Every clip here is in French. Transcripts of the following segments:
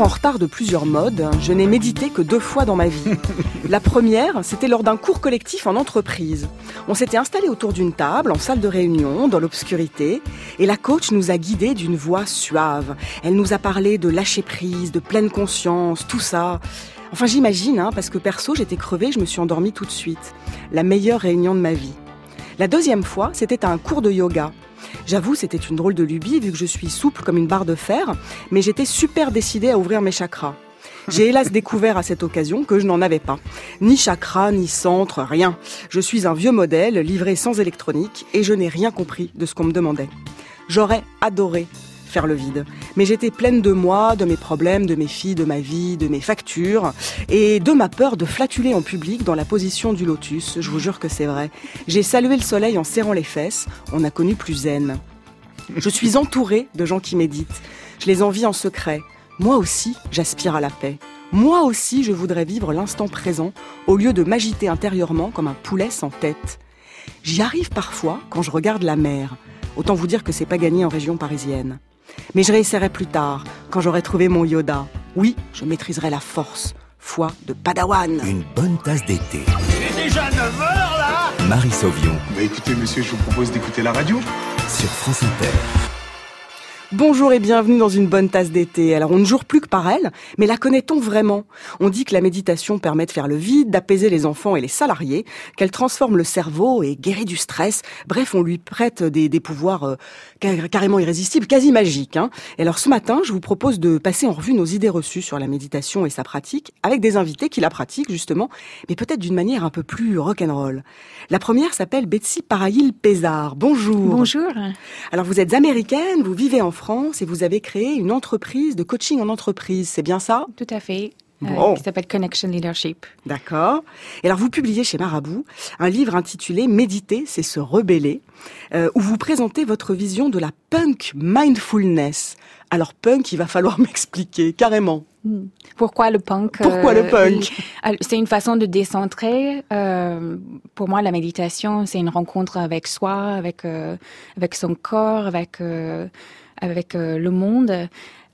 toujours en retard de plusieurs modes, je n'ai médité que deux fois dans ma vie. La première, c'était lors d'un cours collectif en entreprise. On s'était installé autour d'une table, en salle de réunion, dans l'obscurité, et la coach nous a guidés d'une voix suave. Elle nous a parlé de lâcher prise, de pleine conscience, tout ça. Enfin, j'imagine, hein, parce que perso, j'étais crevée, je me suis endormie tout de suite. La meilleure réunion de ma vie. La deuxième fois, c'était à un cours de yoga. J'avoue, c'était une drôle de lubie vu que je suis souple comme une barre de fer, mais j'étais super décidée à ouvrir mes chakras. J'ai hélas découvert à cette occasion que je n'en avais pas. Ni chakra, ni centre, rien. Je suis un vieux modèle, livré sans électronique, et je n'ai rien compris de ce qu'on me demandait. J'aurais adoré faire le vide. Mais j'étais pleine de moi, de mes problèmes, de mes filles, de ma vie, de mes factures, et de ma peur de flatuler en public dans la position du lotus. Je vous jure que c'est vrai. J'ai salué le soleil en serrant les fesses. On a connu plus zen. Je suis entourée de gens qui méditent. Je les envie en secret. Moi aussi, j'aspire à la paix. Moi aussi, je voudrais vivre l'instant présent au lieu de m'agiter intérieurement comme un poulet sans tête. J'y arrive parfois quand je regarde la mer. Autant vous dire que c'est pas gagné en région parisienne. Mais je réessayerai plus tard, quand j'aurai trouvé mon Yoda. Oui, je maîtriserai la force. Foi de Padawan. Une bonne tasse d'été. Il est déjà 9h là Marie Sauvion. Bah écoutez monsieur, je vous propose d'écouter la radio. Sur France Inter. Bonjour et bienvenue dans une bonne tasse d'été. Alors on ne jure plus que par elle, mais la connaît-on vraiment? On dit que la méditation permet de faire le vide, d'apaiser les enfants et les salariés, qu'elle transforme le cerveau et guérit du stress. Bref, on lui prête des, des pouvoirs euh, carrément irrésistibles, quasi magiques. Hein. Et alors ce matin, je vous propose de passer en revue nos idées reçues sur la méditation et sa pratique, avec des invités qui la pratiquent justement, mais peut-être d'une manière un peu plus rock'n'roll. La première s'appelle Betsy Paraïl Pézard. Bonjour. Bonjour. Alors vous êtes américaine, vous vivez en France et vous avez créé une entreprise de coaching en entreprise, c'est bien ça? Tout à fait. Euh, Bon. qui s'appelle Connection Leadership. D'accord. Et alors vous publiez chez Marabout un livre intitulé Méditer, c'est se rebeller, euh, où vous présentez votre vision de la punk mindfulness. Alors punk, il va falloir m'expliquer carrément. Pourquoi le punk Pourquoi le punk? il- alors, C'est une façon de décentrer. Euh, pour moi, la méditation, c'est une rencontre avec soi, avec euh, avec son corps, avec euh, avec euh, le monde.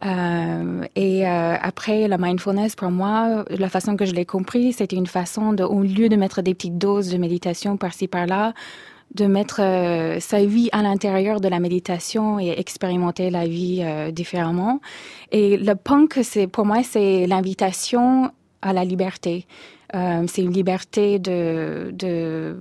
Euh, et euh, après, la mindfulness, pour moi, la façon que je l'ai compris, c'était une façon au lieu de mettre des petites doses de méditation par-ci par-là, de mettre sa vie à l'intérieur de la méditation et expérimenter la vie différemment. Et le punk, pour moi, c'est l'invitation à la liberté. Euh, c'est une liberté de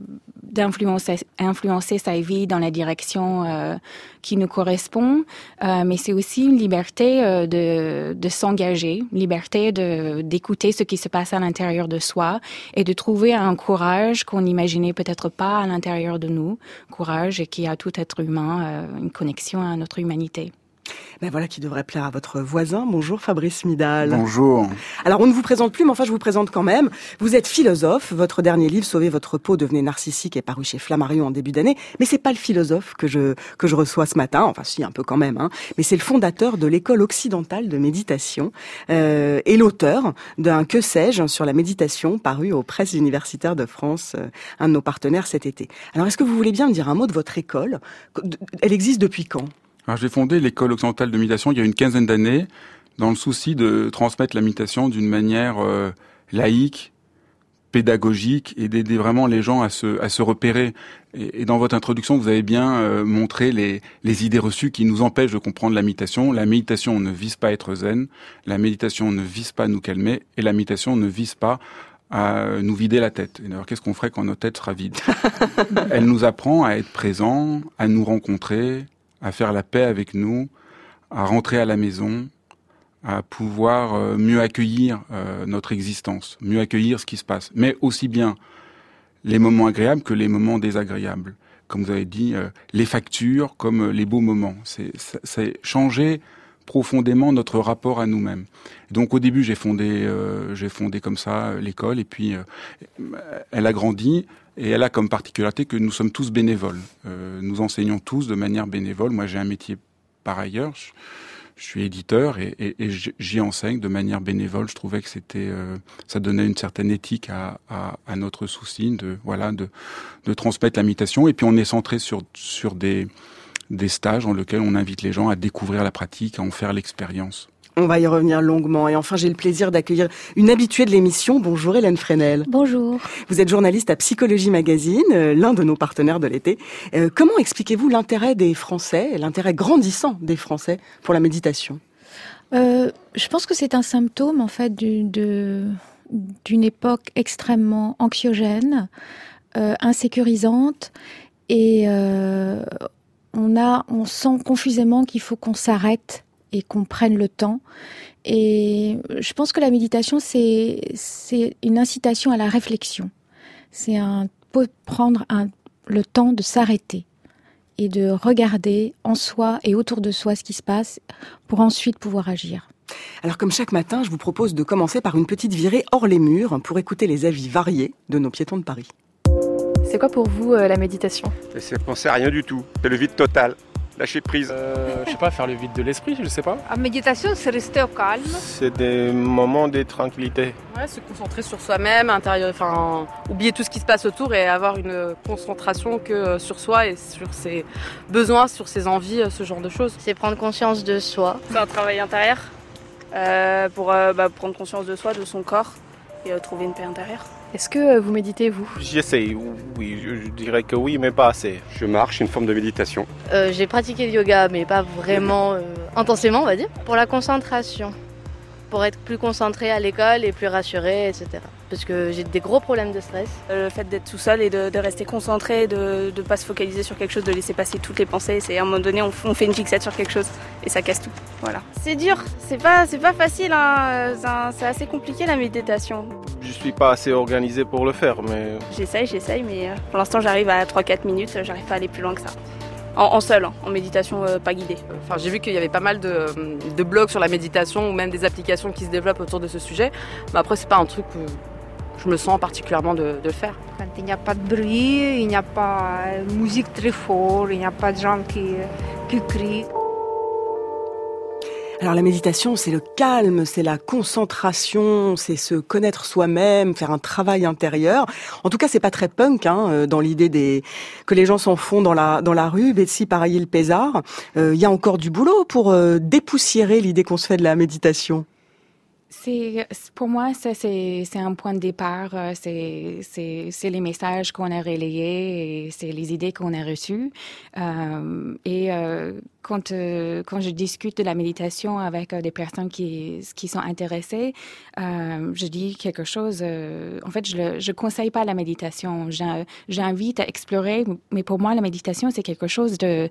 d'influencer influencer sa vie dans la direction euh, qui nous correspond, euh, mais c'est aussi une liberté euh, de de s'engager, liberté de d'écouter ce qui se passe à l'intérieur de soi et de trouver un courage qu'on n'imaginait peut-être pas à l'intérieur de nous, courage qui a tout être humain, euh, une connexion à notre humanité. Ben voilà qui devrait plaire à votre voisin. Bonjour Fabrice Midal. Bonjour. Alors on ne vous présente plus, mais enfin je vous présente quand même. Vous êtes philosophe. Votre dernier livre, Sauver votre peau, devenez narcissique, est paru chez Flammarion en début d'année. Mais c'est pas le philosophe que je que je reçois ce matin. Enfin si un peu quand même. Hein. Mais c'est le fondateur de l'école occidentale de méditation euh, et l'auteur d'un que sais-je sur la méditation paru aux presses universitaires de France, euh, un de nos partenaires cet été. Alors est-ce que vous voulez bien me dire un mot de votre école? Elle existe depuis quand? Alors, j'ai fondé l'école occidentale de méditation il y a une quinzaine d'années, dans le souci de transmettre la méditation d'une manière euh, laïque, pédagogique et d'aider vraiment les gens à se, à se repérer. Et, et dans votre introduction, vous avez bien euh, montré les, les idées reçues qui nous empêchent de comprendre la méditation. La méditation ne vise pas à être zen, la méditation ne vise pas à nous calmer, et la méditation ne vise pas à nous vider la tête. Et d'ailleurs, qu'est-ce qu'on ferait quand notre tête sera vide Elle nous apprend à être présent, à nous rencontrer, à faire la paix avec nous, à rentrer à la maison, à pouvoir euh, mieux accueillir euh, notre existence, mieux accueillir ce qui se passe, mais aussi bien les moments agréables que les moments désagréables. Comme vous avez dit, euh, les factures comme les beaux moments. C'est changer profondément notre rapport à nous-mêmes. Donc au début, j'ai fondé, euh, j'ai fondé comme ça euh, l'école, et puis euh, elle a grandi. Et elle a comme particularité que nous sommes tous bénévoles. Euh, nous enseignons tous de manière bénévole. Moi, j'ai un métier par ailleurs. Je, suis éditeur et, et, et j'y enseigne de manière bénévole. Je trouvais que c'était, euh, ça donnait une certaine éthique à, à, à notre souci de, voilà, de, de transmettre la méditation. Et puis, on est centré sur, sur des, des stages dans lesquels on invite les gens à découvrir la pratique, à en faire l'expérience. On va y revenir longuement. Et enfin, j'ai le plaisir d'accueillir une habituée de l'émission. Bonjour Hélène Fresnel. Bonjour. Vous êtes journaliste à Psychologie Magazine, euh, l'un de nos partenaires de l'été. Euh, comment expliquez-vous l'intérêt des Français, l'intérêt grandissant des Français pour la méditation? Euh, Je pense que c'est un symptôme en fait d'une époque extrêmement anxiogène, insécurisante, et on a, on sent confusément qu'il faut qu'on s'arrête et qu'on prenne le temps. Et je pense que la méditation, c'est, c'est une incitation à la réflexion. C'est un, prendre le temps de s'arrêter et de regarder en soi et autour de soi ce qui se passe pour ensuite pouvoir agir. Alors comme chaque matin, je vous propose de commencer par une petite virée hors les murs pour écouter les avis variés de nos piétons de Paris. C'est quoi pour vous euh, la méditation C'est penser à rien du tout, c'est le vide total lâcher prise euh, Je sais pas, faire le vide de l'esprit, je sais pas. La méditation, c'est rester au calme. C'est des moments de tranquillité. Ouais, se concentrer sur soi-même, intérieur, enfin, oublier tout ce qui se passe autour et avoir une concentration que sur soi et sur ses besoins, sur ses envies, ce genre de choses. C'est prendre conscience de soi. C'est un travail intérieur euh, pour euh, bah, prendre conscience de soi, de son corps et euh, trouver une paix intérieure. Est-ce que euh, vous méditez, vous? J'essaye, oui, je, dirais que oui, mais pas assez. Je marche, une forme de méditation. Euh, j'ai pratiqué le yoga, mais pas vraiment euh, intensément, on va dire. Pour la concentration, pour être plus concentré à l'école et plus rassuré, etc parce que j'ai des gros problèmes de stress. Le fait d'être tout seul et de, rester concentré, de ne pas se focaliser sur quelque chose, de laisser passer toutes les pensées, c'est à un moment donné on, fait une fixette sur quelque chose et ça casse tout. Voilà. C'est dur, c'est pas, c'est pas facile, hein. c'est assez compliqué la méditation. Je suis pas assez organisé pour le faire, mais... J'essaye, j'essaye, mais euh, pour l'instant j'arrive à 3-4 minutes, j'arrive pas à aller plus loin que ça. En, seul, hein, en méditation euh, pas guidée. Enfin, j'ai vu qu'il y avait pas mal de, de, blogs sur la méditation ou même des applications qui se développent autour de ce sujet. Mais après, c'est pas un truc je me sens particulièrement de, le faire. Quand il n'y a pas de bruit, il n'y a pas de musique très forte, il n'y a pas de gens qui, qui crient. Alors la méditation, c'est le calme, c'est la concentration, c'est se connaître soi-même, faire un travail intérieur. En tout cas, c'est pas très punk hein, euh, dans l'idée des que les gens s'en font dans la dans la rue. Betsy pareil le Pézard, euh, il y a encore du boulot pour euh, dépoussiérer l'idée qu'on se fait de la méditation. Pour moi ça c'est un point de départ. Euh, c'est les messages qu'on a relayés et c'est les idées qu'on a reçues. Euh, et euh, quand je discute de la méditation avec des personnes qui sont intéressées, je dis quelque chose. en fait, je je conseille pas la méditation. J'invite à explorer. Mais pour moi, la méditation c'est quelque chose de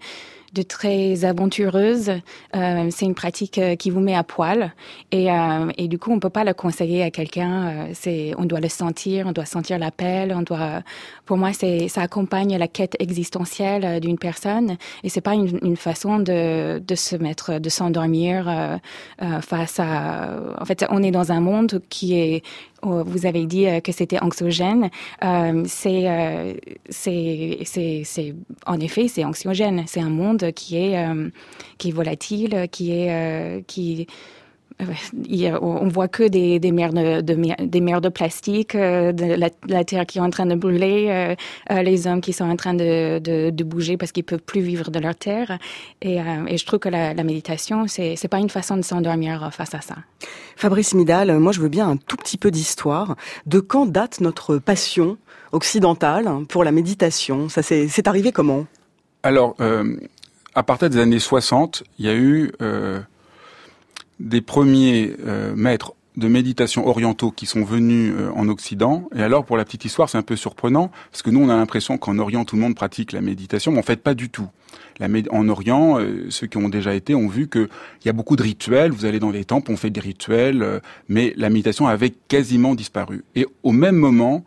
de très aventureuse. Euh, c'est une pratique euh, qui vous met à poil et, euh, du coup on peut pas le conseiller à quelqu'un. C'est on doit le sentir, on doit sentir l'appel, on doit. Pour moi c'est ça accompagne la quête existentielle d'une personne et c'est pas une, une, façon de, de se mettre, de s'endormir face à. En fait on est dans un monde qui est vous avez dit euh, que c'était anxiogène. Euh, c'est, c'est, c'est, c'est, en effet, c'est anxiogène. C'est un monde qui est, qui est volatile, qui est, qui on voit que des, des mers de, des mers de plastique, euh, de la, terre qui est en train de brûler, euh, euh, les hommes qui sont en train de, de, bouger parce qu'ils peuvent plus vivre de leur terre. Et, et je trouve que la, méditation, c'est c'est pas une façon de s'endormir face à ça. Fabrice Midal, moi je veux bien un tout petit peu d'histoire. De quand date notre passion occidentale pour la méditation Ça c'est arrivé comment? Alors, à partir des années 60, il y a eu des premiers euh, maîtres de méditation orientaux qui sont venus euh, en Occident. Et alors, pour la petite histoire, c'est un peu surprenant, parce que nous, on a l'impression qu'en Orient, tout le monde pratique la méditation, mais en fait, pas du tout. En Orient, euh, ceux qui ont déjà été ont vu qu'il y a beaucoup de rituels. Vous allez dans les temples, on fait des rituels, mais la méditation avait quasiment disparu. Et au même moment,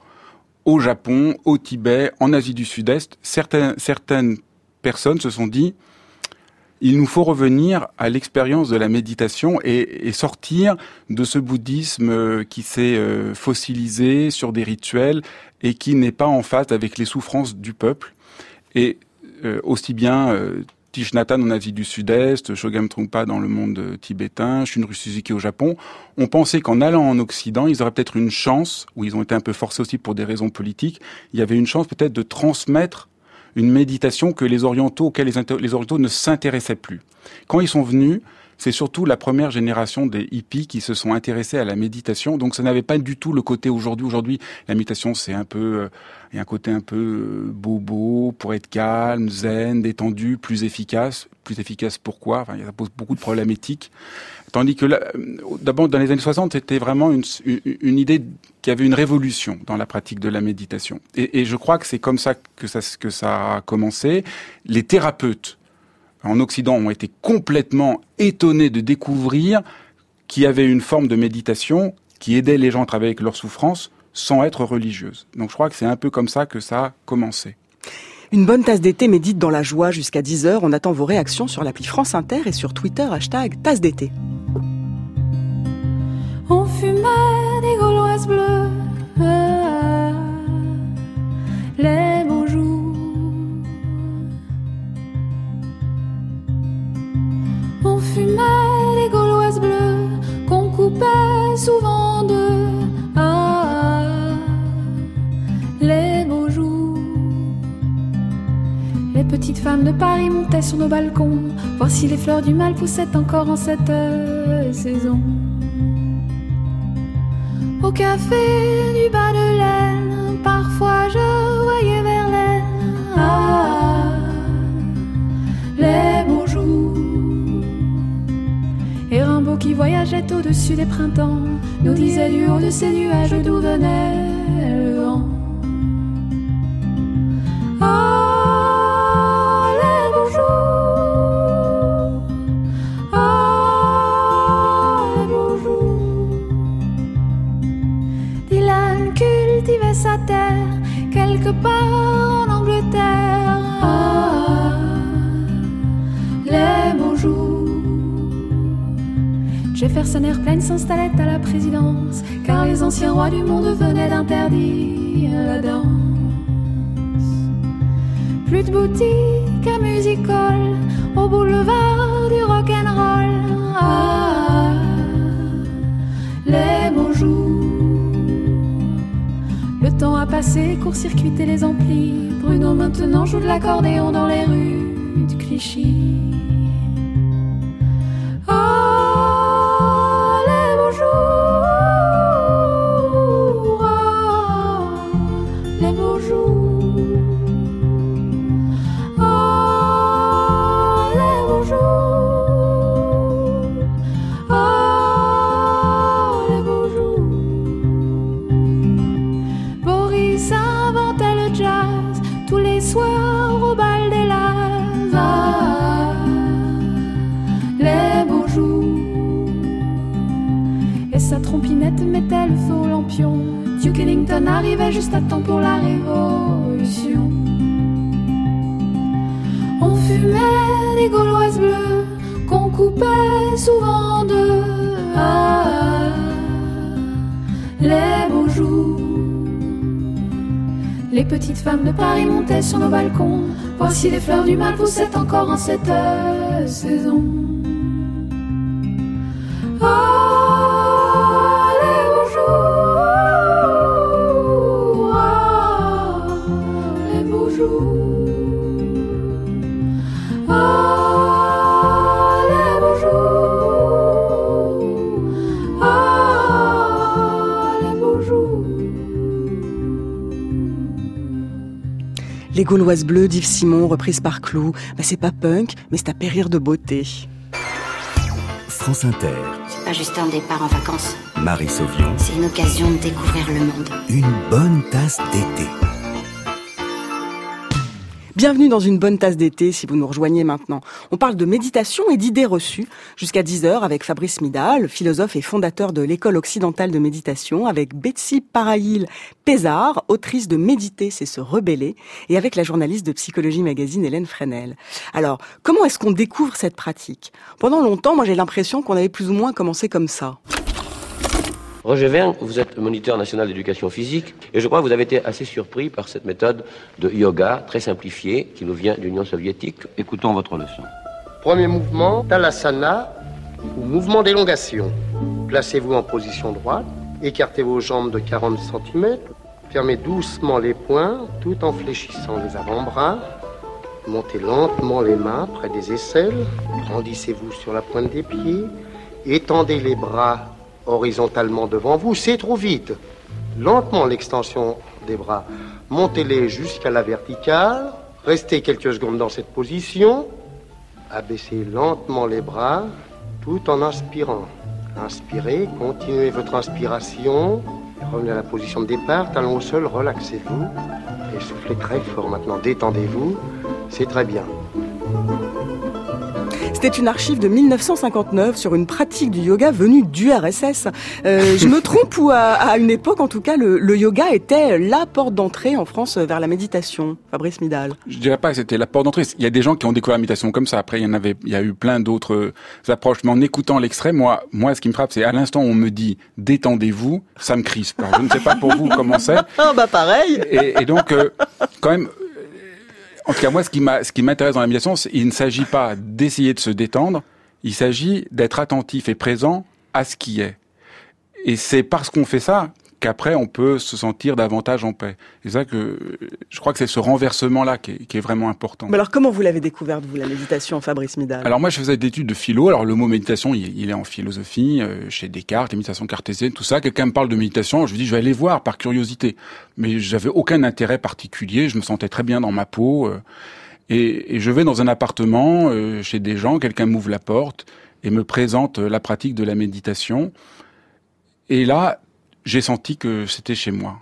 au Japon, au Tibet, en Asie du Sud-Est, certaines, certaines personnes se sont dit, il nous faut revenir à l'expérience de la méditation et, sortir de ce bouddhisme euh, qui s'est euh, fossilisé sur des rituels et qui n'est pas en phase avec les souffrances du peuple. Et euh, aussi bien euh, Thich en Asie du Sud-Est, Shogam Trungpa dans le monde tibétain, Shunryu Suzuki au Japon, ont pensé qu'en allant en Occident, ils auraient peut-être une chance, ou ils ont été un peu forcés aussi pour des raisons politiques, il y avait une chance peut-être de transmettre une méditation que les orientaux, auxquels les, orientaux ne s'intéressaient plus. Quand ils sont venus, c'est surtout la première génération des hippies qui se sont intéressés à la méditation. Donc ça n'avait pas du tout le côté aujourd'hui. Aujourd'hui, la méditation, c'est un peu, euh, il y a un côté un peu euh, bobo pour être calme, zen, détendu, plus efficace. Plus efficace pourquoi? Enfin, ça pose beaucoup de problèmes éthiques. Tandis que euh, d'abord dans les années 60, c'était vraiment une, idée qui avait une révolution dans la pratique de la méditation. Et, je crois que c'est comme ça que ça que ça a commencé. Les thérapeutes en Occident ont été complètement étonnés de découvrir qu'il y avait une forme de méditation qui aidait les gens à travailler avec leur souffrance sans être religieuse. Donc je crois que c'est un peu comme ça que ça a commencé. Une bonne tasse d'été médite dans la joie jusqu'à 10h. On attend vos réactions sur l'appli France Inter et sur Twitter, hashtag tasse d'été. Sur nos balcons, voir si les fleurs du mal poussaient encore en cette euh, saison. Au café du bas de laine, parfois je voyais Verlaine. Ah, les beaux jours. Et Rimbaud qui voyageait au-dessus des printemps, nous disait du haut de ces nuages d'où venait court-circuité les amplis. Bruno maintenant joue de l'accordéon dans les rues de Clichy. Duke Ellington arrivait juste à temps pour la révolution. On fumait des gauloises bleues qu'on coupait souvent de ah, les beaux jours. Les petites femmes de Paris montaient sur nos balcons, voir si les fleurs du mal poussaient encore en cette saison. Gauloises bleues d'Yves Simon, reprise par Clou. Bah, c'est pas punk, mais c'est à périr de beauté. France Inter, C'est pas juste un départ en vacances, Marie Sauvion, c'est une occasion de découvrir le monde. une bonne tasse d'été. Bienvenue dans une bonne tasse d'été si vous nous rejoignez maintenant. On parle de méditation et d'idées reçues jusqu'à 10h avec Fabrice Midal, philosophe et fondateur de l'école occidentale de méditation, avec Betsy Paraïl Pézard, autrice de Méditer, c'est se rebeller, et avec la journaliste de Psychologie Magazine Hélène Fresnel. Alors, comment est-ce qu'on découvre cette pratique? Pendant longtemps, moi j'ai l'impression qu'on avait plus ou moins commencé comme ça. Roger Verne, vous êtes moniteur national d'éducation physique et je crois que vous avez été assez surpris par cette méthode de yoga très simplifiée qui nous vient de l'Union soviétique. Écoutons votre leçon. Premier mouvement, Talasana, ou mouvement d'élongation. Placez-vous en position droite, écartez vos jambes de 40 cm, fermez doucement les poings tout en fléchissant les avant-bras. Montez lentement les mains près des aisselles, grandissez-vous sur la pointe des pieds, étendez les bras horizontalement devant vous, c'est trop vite. Lentement l'extension des bras, montez-les jusqu'à la verticale, restez quelques secondes dans cette position, abaissez lentement les bras tout en inspirant. Inspirez, continuez votre inspiration, revenez à la position de départ, talon au sol, relaxez-vous et soufflez très fort maintenant, détendez-vous, c'est très bien. C'était une archive de 1959 sur une pratique du yoga venue du RSS. Euh, je me trompe ou à, une époque, en tout cas, le, yoga était la porte d'entrée en France vers la méditation. Fabrice Midal. Je dirais pas que c'était la porte d'entrée. Il y a des gens qui ont découvert la méditation comme ça. Après, il y en avait, il y a eu plein d'autres approches. Mais en écoutant l'extrait, moi, moi, ce qui me frappe, c'est à l'instant où on me dit détendez-vous, ça me crispe. je ne sais pas pour vous comment c'est. Ah bah pareil. Et, donc, euh, quand même en tout cas, moi, ce qui m'intéresse dans la médiation, c'est il ne s'agit pas d'essayer de se détendre. Il s'agit d'être attentif et présent à ce qui est. Et c'est parce qu'on fait ça qu'après on peut se sentir davantage en paix. C'est ça que je crois que c'est ce renversement-là qui, qui est, vraiment important. Mais alors comment vous l'avez découverte, vous, la méditation, Fabrice Midal? Alors moi je faisais des études de philo, alors le mot méditation il, est en philosophie, euh, chez Descartes, les méditations cartésiennes, tout ça. Quelqu'un me parle de méditation, je lui dis je vais aller voir par curiosité. Mais j'avais aucun intérêt particulier, je me sentais très bien dans ma peau. Euh, et, et, je vais dans un appartement euh, chez des gens, quelqu'un m'ouvre la porte et me présente la pratique de la méditation. Et là, j'ai senti que c'était chez moi.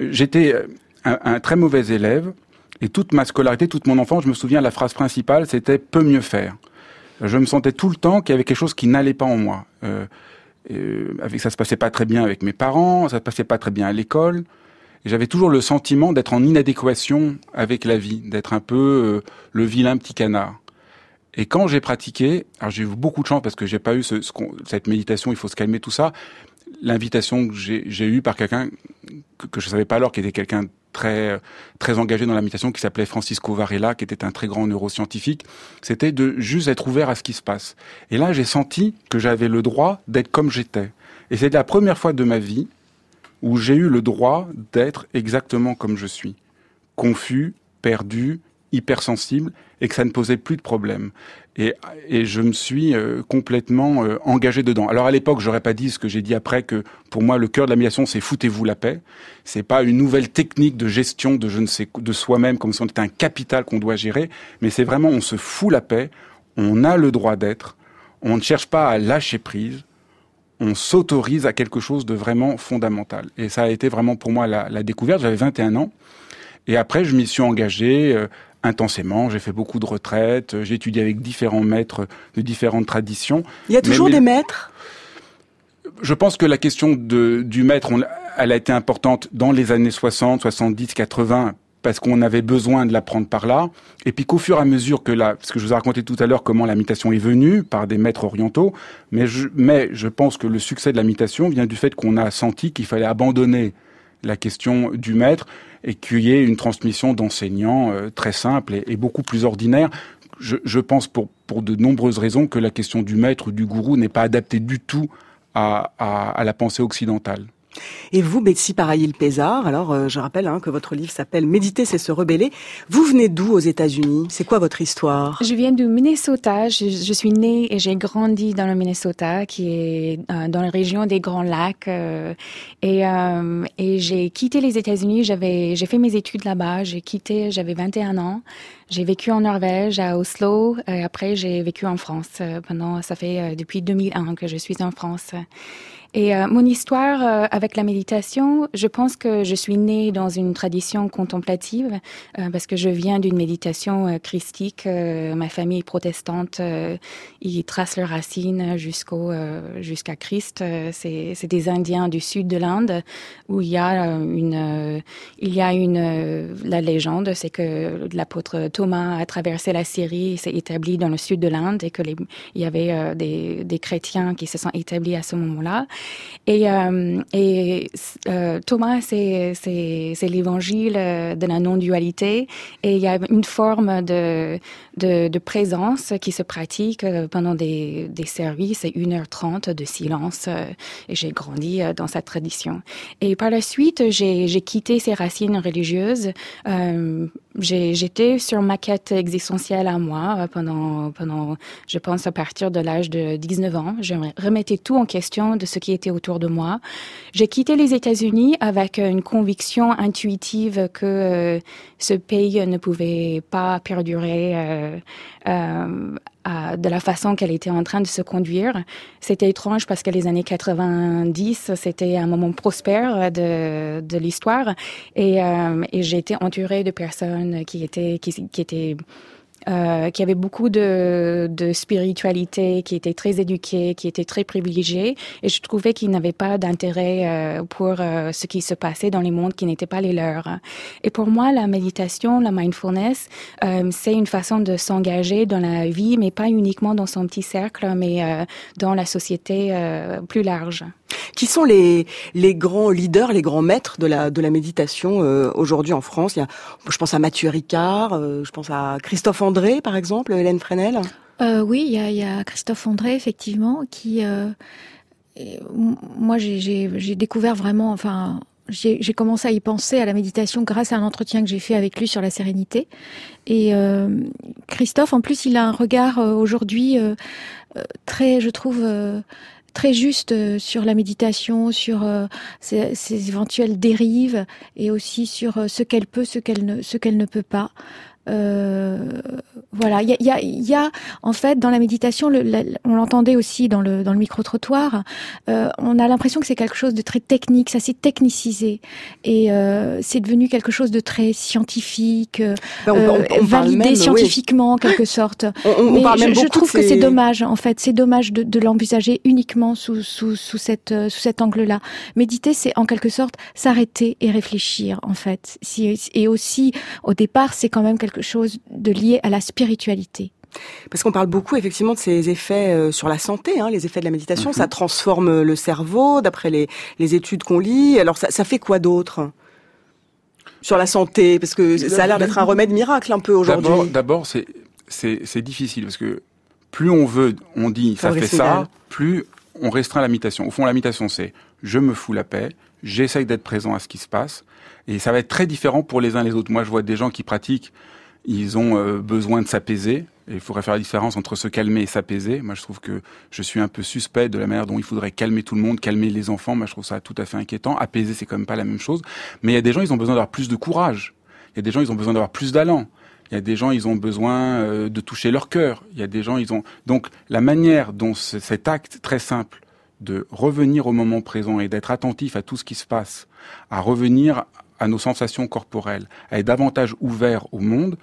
J'étais un, très mauvais élève et toute ma scolarité, toute mon enfance, je me souviens, la phrase principale, c'était peut mieux faire. Je me sentais tout le temps qu'il y avait quelque chose qui n'allait pas en moi. Euh, euh, avec ça se passait pas très bien avec mes parents, ça se passait pas très bien à l'école. J'avais toujours le sentiment d'être en inadéquation avec la vie, d'être un peu euh, le vilain petit canard. Et quand j'ai pratiqué, alors j'ai eu beaucoup de chance parce que j'ai pas eu ce, cette méditation, il faut se calmer tout ça, l'invitation que j'ai eue par quelqu'un que, que je savais pas alors, qui était quelqu'un très très engagé dans la méditation, qui s'appelait Francisco Varela, qui était un très grand neuroscientifique, c'était de juste être ouvert à ce qui se passe. Et là, j'ai senti que j'avais le droit d'être comme j'étais. Et c'est la première fois de ma vie où j'ai eu le droit d'être exactement comme je suis. Confus, perdu, hypersensible, et que ça ne posait plus de problème. Et, et je me suis euh, complètement euh, engagé dedans. Alors à l'époque, j'aurais pas dit ce que j'ai dit après que pour moi le cœur de la c'est foutez-vous la paix. C'est pas une nouvelle technique de gestion de je ne sais de soi-même comme si on était un capital qu'on doit gérer, mais c'est vraiment on se fout la paix, on a le droit d'être, on ne cherche pas à lâcher prise, on s'autorise à quelque chose de vraiment fondamental. Et ça a été vraiment pour moi la, la découverte. J'avais 21 ans. Et après, je m'y suis engagé euh, intensément. J'ai fait beaucoup de retraites. Euh, j'ai étudié avec différents maîtres de différentes traditions. Il y a toujours des maîtres? Je pense que la question de, du maître, elle a été importante dans les années 60, 70, 80 parce qu'on avait besoin de l'apprendre par là, et puis qu'au fur et à mesure que la, parce que je vous ai raconté tout à l'heure comment la mutation est venue par des maîtres orientaux, mais je, mais je pense que le succès de la mutation vient du fait qu'on a senti qu'il fallait abandonner la question du maître et qu'il y ait une transmission d'enseignants euh, très simple et, beaucoup plus ordinaire. Je, pense pour, de nombreuses raisons que la question du maître ou du gourou n'est pas adaptée du tout à la pensée occidentale. Et vous, Betsy Paraïl-Pézard, alors euh, je rappelle hein, que votre livre s'appelle Méditer, c'est se rebeller. Vous venez d'où aux États-Unis? C'est quoi votre histoire? Je viens du Minnesota. Je, suis née et j'ai grandi dans le Minnesota, qui est euh, dans la région des Grands Lacs. Euh, et, j'ai quitté les États-Unis. J'avais, j'ai fait mes études là-bas. J'ai quitté, j'avais 21 ans. J'ai vécu en Norvège, à Oslo. Après, j'ai vécu en France. pendant, ça fait depuis 2001 que je suis en France. Et euh, mon histoire euh, avec la méditation, je pense que je suis née dans une tradition contemplative euh, parce que je viens d'une méditation christique. ma famille est protestante, ils tracent leurs racines jusqu'au jusqu'à Christ. c'est c'est des Indiens du sud de l'Inde où il y a une il y a une la légende, c'est que l'apôtre Thomas a traversé la Syrie, s'est établi dans le sud de l'Inde et que les, il y avait des des chrétiens qui se sont établis à ce moment-là. Et, euh, et euh, Thomas, c'est, c'est, c'est l'évangile de la non-dualité. Et il y a une forme de, de, de présence qui se pratique pendant des, des services et 1h30 de silence. Et j'ai grandi dans cette tradition. Et par la suite, j'ai, j'ai quitté ces racines religieuses. Euh, j'étais sur ma quête existentielle à moi euh, pendant, pendant, je pense, à partir de l'âge de 19 ans. Je remettais tout en question de ce qui était autour de moi. J'ai quitté les États-Unis avec une conviction intuitive que euh, ce pays ne pouvait pas perdurer euh, euh, de la façon qu'elle était en train de se conduire. C'était étrange parce que les années 90, c'était un moment prospère de, de l'histoire et, euh, et j'ai été entourée de personnes qui étaient, qui, qui étaient euh, qui avait beaucoup de, de, spiritualité, qui était très éduqué, qui était très privilégié. Et je trouvais qu'ils n'avaient pas d'intérêt euh, pour euh, ce qui se passait dans les mondes qui n'étaient pas les leurs. Et pour moi, la méditation, la mindfulness, euh, c'est une façon de s'engager dans la vie, mais pas uniquement dans son petit cercle, mais euh, dans la société plus large. Qui sont les, les grands leaders, les grands maîtres de la, de la méditation euh, aujourd'hui en France? Il y a, Je pense à Mathieu Ricard, euh, je pense à Christophe André, par exemple, Hélène Fresnel. Euh, oui, il y, a, Christophe André, effectivement, qui... Moi, j'ai découvert vraiment... enfin j'ai commencé à y penser à la méditation grâce à un entretien que j'ai fait avec lui sur la sérénité. Et Christophe, en plus, il a un regard aujourd'hui très, je trouve, très juste euh, sur la méditation, sur euh, ses, ses, éventuelles dérives et aussi sur euh, ce qu'elle peut, ce qu'elle ne, ce qu'elle ne peut pas. Euh, voilà, il y a, y, a, y a, en fait dans la méditation, le, la, on l'entendait aussi dans le dans le micro trottoir. Euh, on a l'impression que c'est quelque chose de très technique, ça s'est technicisé et euh, c'est devenu quelque chose de très scientifique, ben on, on, on validé même, scientifiquement oui. en quelque sorte. On, Mais parle je, même je trouve que c'est ces... dommage en fait, c'est dommage de, de l'envisager uniquement sous sous sous cette sous cet angle-là. Méditer, c'est en quelque sorte s'arrêter et réfléchir en fait. Si, et aussi au départ, c'est quand même quelque chose de lié à la spiritualité. Parce qu'on parle beaucoup effectivement de ces effets euh, sur la santé, hein, les effets de la méditation. Mhm. Mm -hmm. Ça transforme le cerveau, d'après les, les, études qu'on lit. Alors ça, ça fait quoi d'autre sur la santé? Parce que ça a l'air d'être un remède miracle un peu aujourd'hui. D'abord, c'est difficile parce que plus on veut, on dit ça fait ça, plus on restreint la méditation. Au fond, la méditation, c'est je me fous la paix, j'essaye d'être présent à ce qui se passe, et ça va être très différent pour les uns les autres. Moi, je vois des gens qui pratiquent ils ont euh, besoin de s'apaiser. Il faudrait faire la différence entre se calmer et s'apaiser. Moi, je trouve que je suis un peu suspect de la manière dont il faudrait calmer tout le monde, calmer les enfants. Moi, je trouve ça tout à fait inquiétant. Apaiser, c'est quand même pas la même chose. Mais il y a des gens, ils ont besoin d'avoir plus de courage. Il y a des gens, ils ont besoin d'avoir plus d'allant. Il y a des gens, ils ont besoin euh, de toucher leur cœur. Il y a des gens, ils ont donc la manière dont cet acte très simple de revenir au moment présent et d'être attentif à tout ce qui se passe, à revenir à nos sensations corporelles, à être davantage ouvert au monde,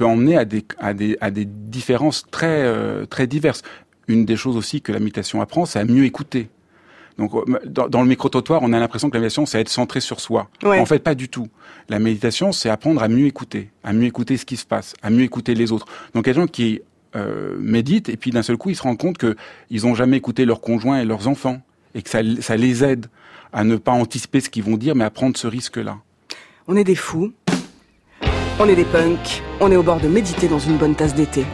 peut emmener à des, à des, à des différences très, euh, très diverses. Une des choses aussi que la méditation apprend, c'est à mieux écouter. Donc, dans, dans le micro-trottoir, on a l'impression que la méditation, c'est être centré sur soi. Ouais. En fait, pas du tout. La méditation, c'est apprendre à mieux écouter, à mieux écouter ce qui se passe, à mieux écouter les autres. Donc, il y a des gens qui euh, méditent et puis d'un seul coup, ils se rendent compte qu'ils n'ont jamais écouté leurs conjoints et leurs enfants et que ça, ça les aide à ne pas anticiper ce qu'ils vont dire, mais à prendre ce risque-là. On est des fous, on est des punks, on est au bord de méditer dans une bonne tasse d'été.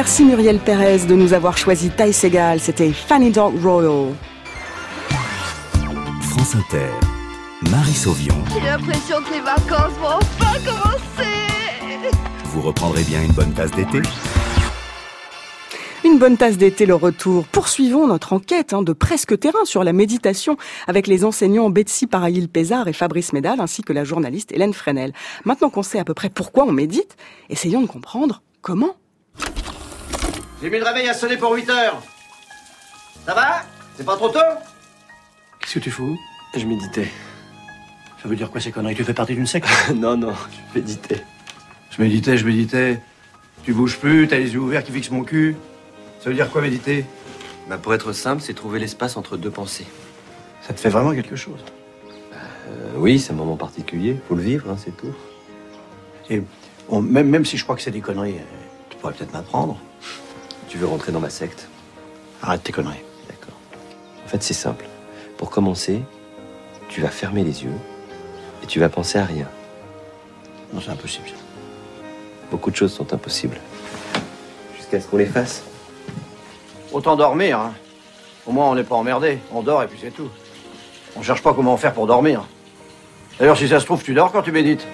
Merci Muriel Pérez de nous avoir choisi Taille Segal, c'était Fanny Dog Royal. France Inter, Marie Sauvion. J'ai l'impression que les vacances vont enfin commencer. Vous reprendrez bien une bonne tasse d'été une bonne tasse d'été, le retour. Poursuivons notre enquête hein, de presque terrain sur la méditation avec les enseignants Betsy Paraïl-Pézard et Fabrice Médal ainsi que la journaliste Hélène Fresnel. Maintenant qu'on sait à peu près pourquoi on médite, essayons de comprendre comment. J'ai mis le réveil à sonner pour 8 heures. Ça va? C'est pas trop tôt? Qu'est-ce que tu fous? Je méditais. Ça veut dire quoi ces conneries? Tu fais partie d'une secte? Non, non, je méditais. Je méditais, je méditais. Tu bouges plus, t'as les yeux ouverts qui fixent mon cul. Ça veut dire quoi méditer? Bah, Pour être simple, c'est trouver l'espace entre deux pensées. Ça te fait vraiment quelque chose? Euh, Oui, c'est un moment particulier. Faut le vivre, hein, c'est tout. Et même, même si je crois que c'est des conneries, tu pourrais peut-être m'apprendre. Tu veux rentrer dans ma secte Arrête tes conneries. D'accord. En fait, c'est simple. Pour commencer, tu vas fermer les yeux et tu vas penser à rien. Non, c'est impossible. Beaucoup de choses sont impossibles. Jusqu'à ce qu'on les fasse. Autant dormir. Hein. Au moins, on n'est pas emmerdé. On dort et puis c'est tout. On cherche pas comment faire pour dormir. D'ailleurs, si ça se trouve, tu dors quand tu médites.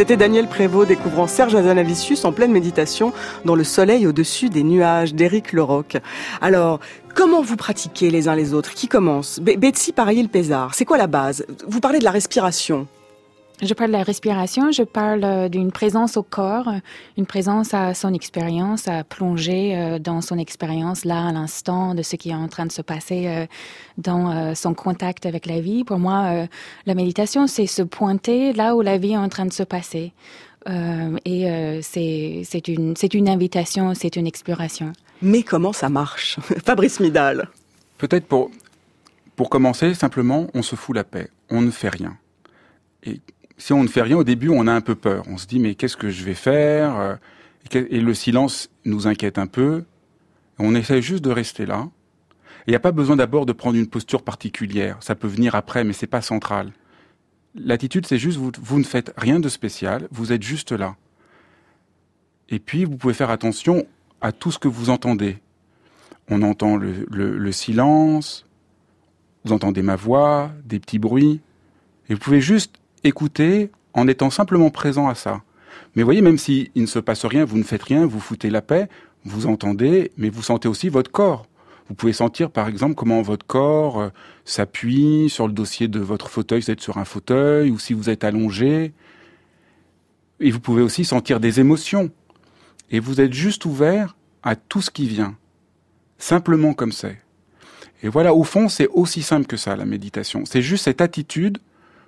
C'était Daniel Prévost découvrant Serge Azanavicius en pleine méditation dans le soleil au-dessus des nuages d'Éric Leroc. Alors, comment vous pratiquez les uns les autres? Qui commence? Betsy Pareil-Pézard, c'est quoi la base? Vous parlez de la respiration. Je parle de la respiration, je parle euh, d'une présence au corps, une présence à son expérience, à plonger euh, dans son expérience là à l'instant de ce qui est en train de se passer euh, dans son contact avec la vie. Pour moi, la méditation, c'est se pointer là où la vie est en train de se passer. et c'est une, une invitation, c'est une exploration. Mais comment ça marche Fabrice Midal? Peut-être pour, pour commencer, simplement, on se fout la paix. On ne fait rien. Et si on ne fait rien au début, on a un peu peur. On se dit mais qu'est-ce que je vais faire euh, Et le silence nous inquiète un peu. On essaie juste de rester là. Il n'y a pas besoin d'abord de prendre une posture particulière. Ça peut venir après, mais c'est pas central. L'attitude, c'est juste vous, vous ne faites rien de spécial. Vous êtes juste là. Et puis vous pouvez faire attention à tout ce que vous entendez. On entend le, le silence. Vous entendez ma voix, des petits bruits. Et vous pouvez juste écouter en étant simplement présent à ça. Mais voyez, même s'il ne se passe rien, vous ne faites rien, vous foutez la paix, vous entendez, mais vous sentez aussi votre corps. Vous pouvez sentir, par exemple, comment votre corps euh, s'appuie sur le dossier de votre fauteuil, si vous êtes sur un fauteuil, ou si vous êtes allongé. Et vous pouvez aussi sentir des émotions. Et vous êtes juste ouvert à tout ce qui vient. Simplement comme c'est. Et voilà, au fond, c'est aussi simple que ça, la méditation. C'est juste cette attitude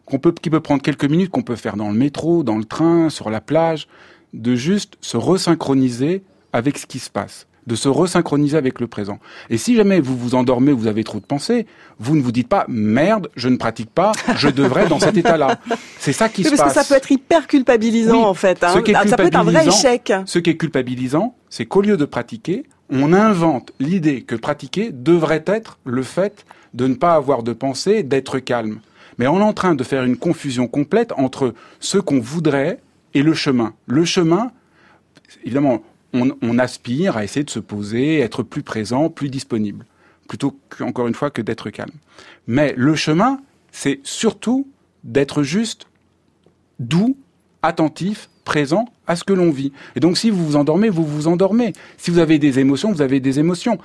qu'on peut, qui peut prendre quelques minutes, qu'on peut faire dans le métro, dans le train, sur la plage, de juste se resynchroniser avec ce qui se passe, de se resynchroniser avec le présent. Et si jamais vous vous endormez, vous avez trop de pensées, vous ne vous dites pas merde, je ne pratique pas, je devrais dans cet état-là. C'est ça qui se passe. Parce que ça peut être hyper culpabilisant en fait. Hein. Ce ça peut être un vrai échec. Ce qui est culpabilisant, c'est qu'au lieu de pratiquer, on invente l'idée que pratiquer devrait être le fait de ne pas avoir de pensée, d'être calme. Mais on est en train de faire une confusion complète entre ce qu'on voudrait et le chemin. Le chemin, évidemment, on, aspire à essayer de se poser, être plus présent, plus disponible, plutôt qu'encore une fois que d'être calme. Mais le chemin, c'est surtout d'être juste doux, attentif, présent à ce que l'on vit. Et donc si vous vous endormez, vous vous endormez. Si vous avez des émotions, vous avez des émotions.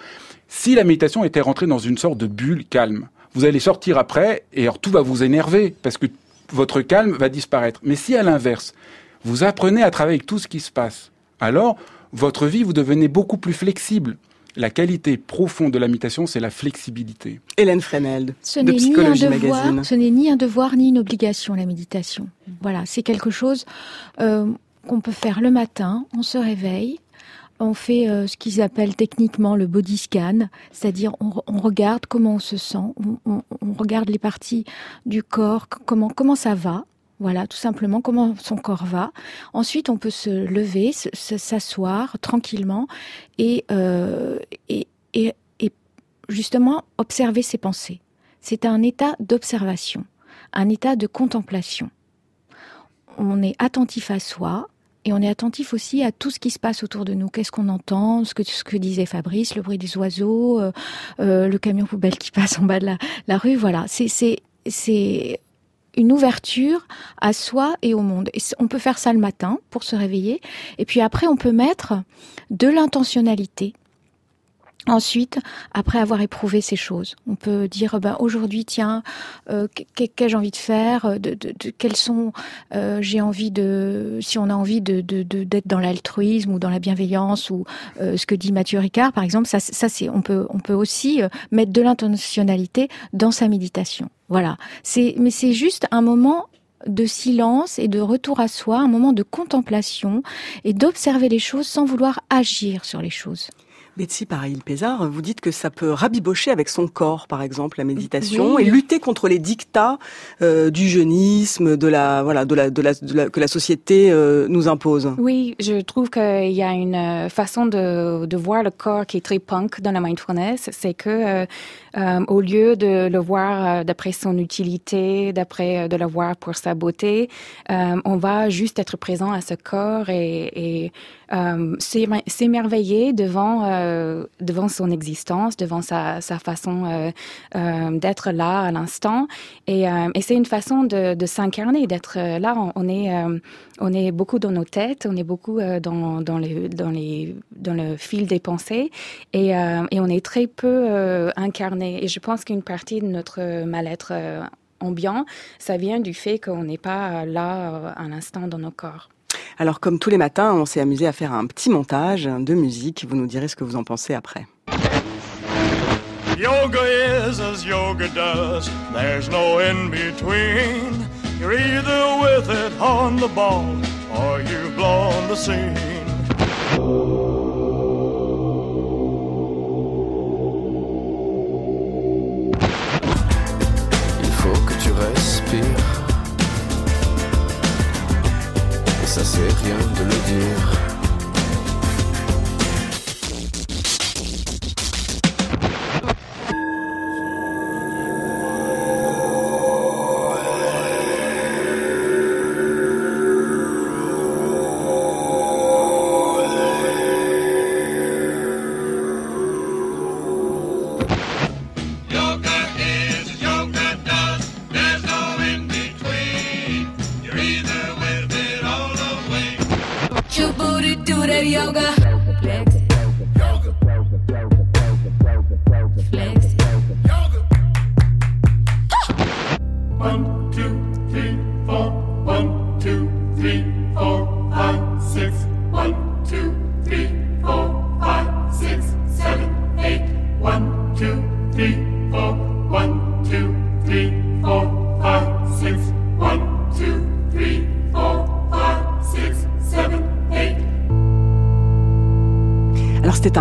Si la méditation était rentrée dans une sorte de bulle calme, vous allez sortir après et alors tout va vous énerver parce que votre calme va disparaître. Mais si à l'inverse, vous apprenez à travailler avec tout ce qui se passe, alors votre vie, vous devenez beaucoup plus flexible. La qualité profonde de la méditation, c'est la flexibilité. Hélène Freneld, ce de Psychologie Magazine. Ce n'est ni un devoir ni une obligation, la méditation. Voilà, c'est quelque chose euh, qu'on peut faire le matin, on se réveille, on fait euh, ce qu'ils appellent techniquement le body scan, c'est-à-dire on, regarde comment on se sent, on, regarde les parties du corps, comment comment ça va, voilà, tout simplement comment son corps va. Ensuite, on peut se lever, s'asseoir tranquillement euh, et, et, et justement observer ses pensées. C'est un état d'observation, un état de contemplation. On est attentif à soi, et on est attentif aussi à tout ce qui se passe autour de nous. Qu'est-ce qu'on entend, ce que, disait Fabrice, le bruit des oiseaux, euh, euh, le camion poubelle qui passe en bas de la, rue. Voilà, c'est une ouverture à soi et au monde. On peut faire ça le matin pour se réveiller. Et puis après, on peut mettre de l'intentionnalité Ensuite, après avoir éprouvé ces choses, on peut dire ben, aujourd'hui, tiens, euh, qu'ai-je envie de faire de, de, de Quels sont euh, J'ai envie de, si on a envie de d'être dans l'altruisme ou dans la bienveillance ou euh, ce que dit Mathieu Ricard, par exemple, ça, ça c'est on peut on peut aussi euh, mettre de l'intentionnalité dans sa méditation. Voilà. C'est mais c'est juste un moment de silence et de retour à soi, un moment de contemplation et d'observer les choses sans vouloir agir sur les choses. Betsy Pareil-Pézard, vous dites que ça peut rabibocher avec son corps, par exemple, la méditation, et lutter contre les dictats euh, du jeunisme, de la voilà, de la, de la, que la société euh, nous impose. Oui, je trouve qu'il y a une euh, façon de, de voir le corps qui est très punk dans la mindfulness, c'est que euh, au lieu de le voir d'après son utilité, d'après de le voir pour sa beauté, on va juste être présent à ce corps et, et s'émerveiller devant euh, devant son existence, devant sa, façon euh, euh, d'être là à l'instant. Et, c'est une façon de, s'incarner, d'être là. On, est, on est beaucoup dans nos têtes, on est beaucoup dans, dans, les, dans, les, dans le fil des pensées et, et on est très peu incarné. Et je pense qu'une partie de notre mal-être ambiant, ça vient du fait qu'on n'est pas là à l'instant dans nos corps. Alors comme tous les matins, on s'est amusé à faire un petit montage de musique. Vous nous direz ce que vous en pensez après. Yoga is as yoga does. There's no in between. You're either with it on the ball or you've blown the scene. Ça c'est rien de le dire.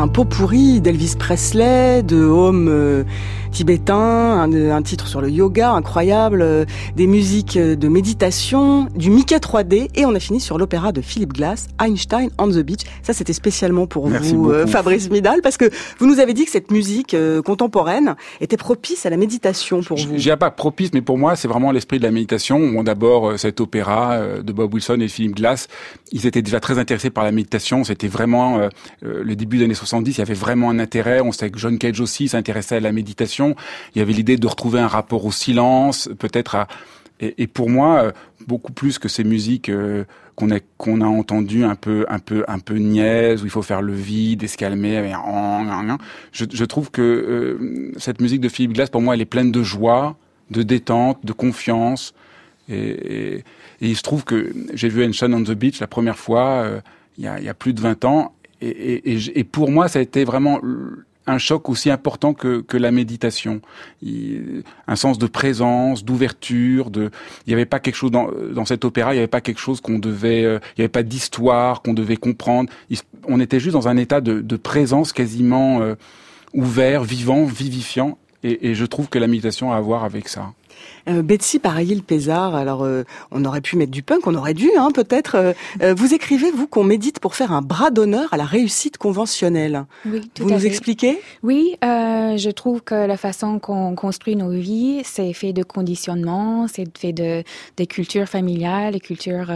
Pot pourri d'Elvis Presley, de Home euh, tibétain, un, titre sur le yoga incroyable, euh, des musiques euh, de méditation, du Mickey 3D et on a fini sur l'opéra de Philip Glass, Einstein on the Beach. Ça c'était spécialement pour vous, Fabrice Midal, parce que vous nous avez dit que cette musique contemporaine était propice à la méditation pour vous. Je dirais pas propice, mais pour moi c'est vraiment l'esprit de la méditation. On d'abord cet opéra de Bob Wilson et Philip Glass, ils étaient déjà très intéressés par la méditation. C'était vraiment le début des années 70 il y avait vraiment un intérêt. On sait que John Cage aussi s'intéressait à la méditation. Il y avait l'idée de retrouver un rapport au silence, peut-être à... Et, pour moi, euh, beaucoup plus que ces musiques euh, qu'on a qu'on a entendues un peu un peu un peu niaises où il faut faire le vide et se calmer. Je, trouve que euh, cette musique de Philippe Glass, pour moi, elle est pleine de joie, de détente, de confiance. Et, il se trouve que j'ai vu Enchant on the Beach la première fois il, y a, plus de 20 ans et, et, pour moi, ça a été vraiment un choc aussi important que, que la méditation. un sens de présence, d'ouverture, de. Il n'y avait pas quelque chose dans, dans cet opéra. Il n'y avait pas quelque chose qu'on devait. Euh, il n'y avait pas d'histoire qu'on devait comprendre. on était juste dans un état de, de présence quasiment euh, ouvert, vivant, vivifiant. Et, et, je trouve que la méditation a à voir avec ça. Euh, Betsy Pareil Pézard, alors euh, on aurait pu mettre du punk, on aurait dû hein, peut-être. Euh, vous écrivez, vous, qu'on médite pour faire un bras d'honneur à la réussite conventionnelle. Oui, tout vous à nous fait. expliquez? Oui, je trouve que la façon qu'on construit nos vies, c'est fait de conditionnement, c'est fait de des cultures familiales, et cultures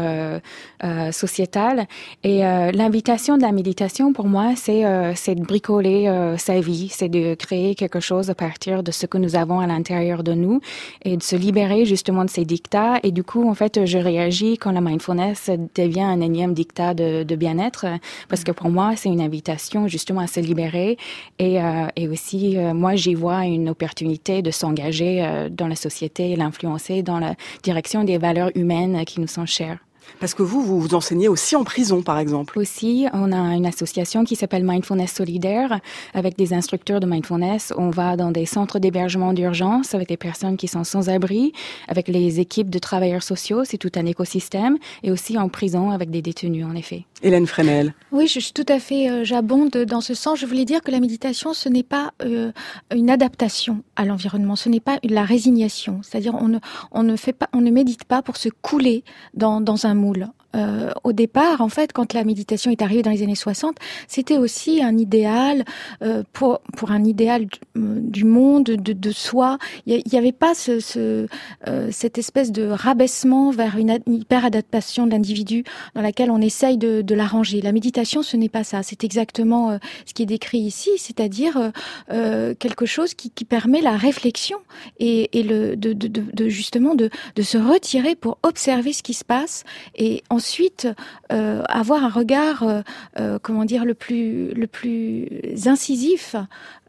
sociétales. Et l'invitation de la méditation, pour moi, c'est de bricoler sa vie, c'est de créer quelque chose à partir de ce que nous avons à l'intérieur de nous et de se libérer justement de ces dictats. Et du coup, en fait, je réagis quand la mindfulness devient un énième dictat de, de bien-être, parce que pour moi, c'est une invitation justement à se libérer. Et, euh, et aussi, euh, moi, j'y vois une opportunité de s'engager euh, dans la société et l'influencer dans la direction des valeurs humaines qui nous sont chères. Parce que vous, vous vous enseignez aussi en prison, par exemple. Aussi, on a une association qui s'appelle Mindfulness Solidaire avec des instructeurs de mindfulness. On va dans des centres d'hébergement d'urgence avec des personnes qui sont sans abri, avec les équipes de travailleurs sociaux, c'est tout un écosystème, et aussi en prison avec des détenus, en effet. Hélène Fresnel. Oui, je suis tout à fait, euh, j'abonde dans ce sens. Je voulais dire que la méditation, ce n'est pas euh, une adaptation à l'environnement, ce n'est pas la résignation. C'est-à-dire, on ne, on ne fait pas, on ne médite pas pour se couler dans, dans un moule. Euh, au départ, en fait, quand la méditation est arrivée dans les années 60, c'était aussi un idéal euh, pour pour un idéal du, du monde, de, de soi. Il n'y avait pas ce, ce euh, cette espèce de rabaissement vers une, hyper adaptation de l'individu dans laquelle on essaye de, de l'arranger. La méditation, ce n'est pas ça. C'est exactement euh, ce qui est décrit ici, c'est-à-dire euh, euh, quelque chose qui, qui permet la réflexion et, et le de, de, de, justement de, de se retirer pour observer ce qui se passe et ensuite euh, avoir un regard, euh, euh, comment dire, le plus, le plus incisif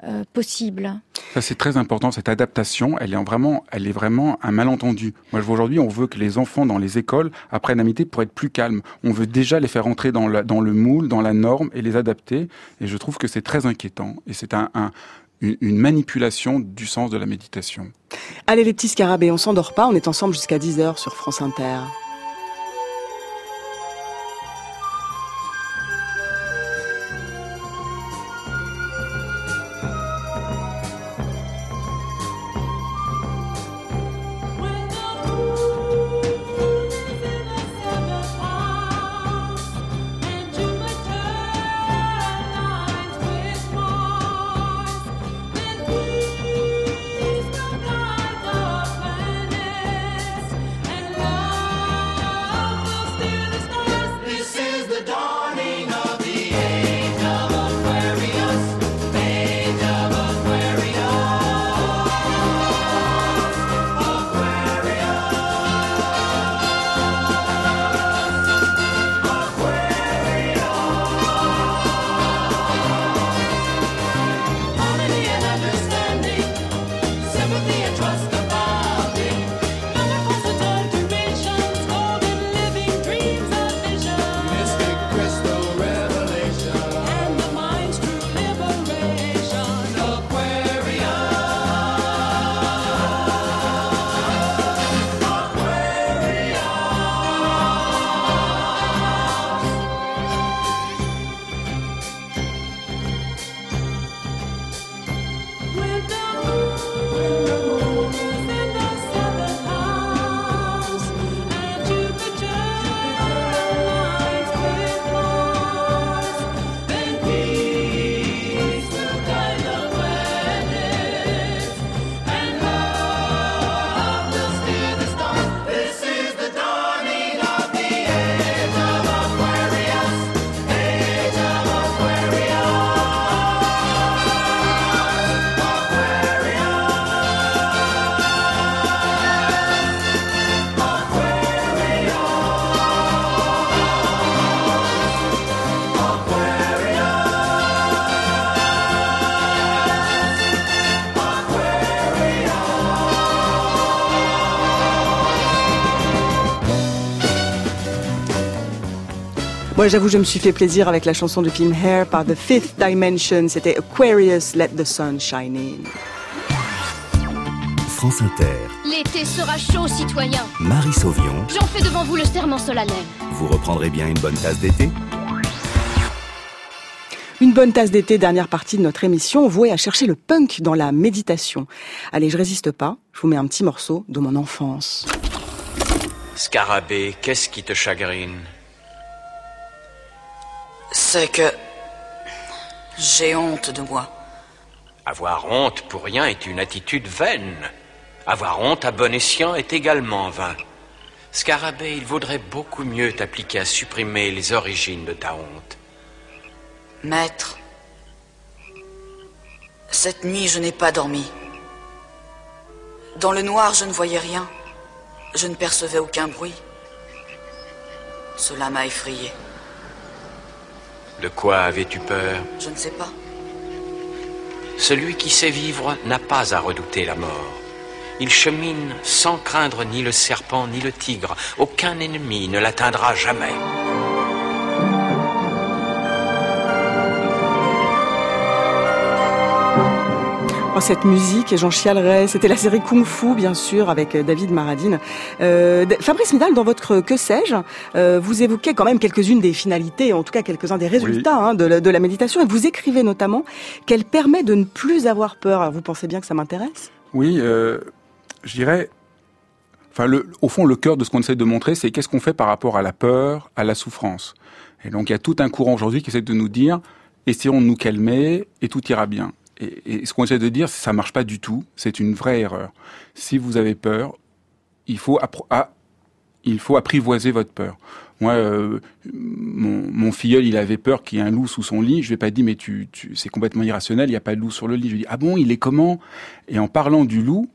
euh, possible. Ça c'est très important. Cette adaptation, elle est vraiment, elle est vraiment un malentendu. Moi, je vois aujourd'hui, on veut que les enfants dans les écoles apprennent à méditer pour être plus calmes. On veut déjà les faire entrer dans, la, dans le moule, dans la norme et les adapter. Et je trouve que c'est très inquiétant. Et c'est un, un une, une manipulation du sens de la méditation. Allez les petits scarabées, on s'endort pas, on est ensemble jusqu'à 10h sur France Inter. Moi, j'avoue, je me suis fait plaisir avec la chanson du film Hair par The Fifth Dimension. C'était Aquarius, Let the Sun Shine In. France Inter, L'été sera chaud, citoyens. Marie Sauvion, J'en fais devant vous le serment solennel. vous reprendrez bien une bonne tasse d'été? Une bonne tasse d'été, dernière partie de notre émission, vouée à chercher le punk dans la méditation. Allez, je résiste pas, je vous mets un petit morceau de mon enfance. Scarabée, qu'est-ce qui te chagrine? C'est que j'ai honte de moi. Avoir honte pour rien est une attitude vaine. Avoir honte à bon escient est également vain. Scarabée, il vaudrait beaucoup mieux t'appliquer à supprimer les origines de ta honte. Maître, cette nuit je n'ai pas dormi. Dans le noir je ne voyais rien. Je ne percevais aucun bruit. Cela m'a effrayé. De quoi avais-tu peur Je ne sais pas. Celui qui sait vivre n'a pas à redouter la mort. Il chemine sans craindre ni le serpent ni le tigre. Aucun ennemi ne l'atteindra jamais. Cette musique, et j'en chialerais. C'était la série Kung Fu, bien sûr, avec euh, David Maradine. Euh, Fabrice Midal, dans votre Que sais-je, euh, vous évoquez quand même quelques-unes des finalités, en tout cas quelques-uns des résultats hein, de, la, de, la, méditation, et vous écrivez notamment qu'elle permet de ne plus avoir peur. vous pensez bien que ça m'intéresse? Oui, euh, je dirais... Enfin, le, au fond, le cœur de ce qu'on essaie de montrer, c'est qu'est-ce qu'on fait par rapport à la peur, à la souffrance? Et donc, il y a tout un courant aujourd'hui qui essaie de nous dire, essayons de nous calmer et tout ira bien. Et, ce qu'on essaie de dire, c'est ça marche pas du tout. C'est une vraie erreur. Si vous avez peur, il faut ah, apprivoiser votre peur. Moi, euh, mon, filleul, il avait peur qu'il y ait un loup sous son lit. Je vais pas dire, mais tu, c'est complètement irrationnel. Il n'y a pas de loup sur le lit. Je lui dis, ah bon, il est comment? Et en parlant du loup,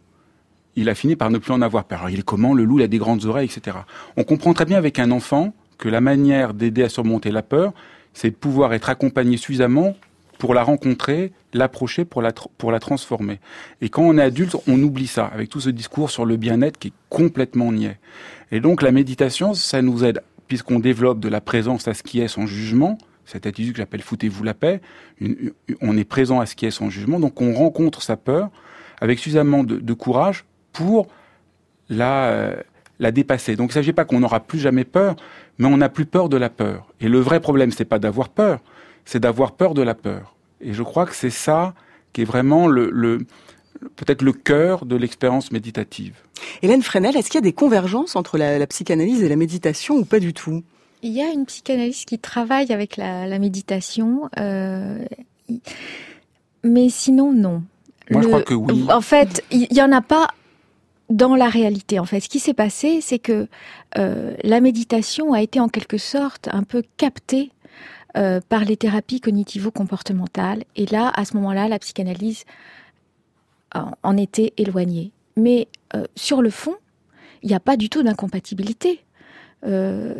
il a fini par ne plus en avoir peur. Alors, il est comment? Le loup, il a des grandes oreilles, etc. On comprend très bien avec un enfant que la manière d'aider à surmonter la peur, c'est de pouvoir être accompagné suffisamment pour la rencontrer, l'approcher, pour la, pour la transformer. Et quand on est adulte, on oublie ça, avec tout ce discours sur le bien-être qui est complètement niais. Et donc la méditation, ça nous aide, puisqu'on développe de la présence à ce qui est sans jugement, cette attitude que j'appelle foutez-vous la paix, on est présent à ce qui est sans jugement, donc on rencontre sa peur avec suffisamment de, de courage pour la, euh, la dépasser. Donc il ne s'agit pas qu'on n'aura plus jamais peur, mais on n'a plus peur de la peur. Et le vrai problème, c'est pas d'avoir peur, c'est d'avoir peur de la peur. Et je crois que c'est ça qui est vraiment le, le peut-être le cœur de l'expérience méditative. Hélène Fresnel, est-ce qu'il y a des convergences entre la, la, psychanalyse et la méditation ou pas du tout? Il y a une psychanalyste qui travaille avec la, la méditation, euh, mais sinon non. Moi, le, je crois que oui. En fait, il y, y en a pas dans la réalité. En fait, ce qui s'est passé, c'est que euh, la méditation a été en quelque sorte un peu captée euh, par les thérapies cognitivo-comportementales. Et là, à ce moment-là, la psychanalyse en était éloignée. Mais euh, sur le fond, il n'y a pas du tout d'incompatibilité. Euh,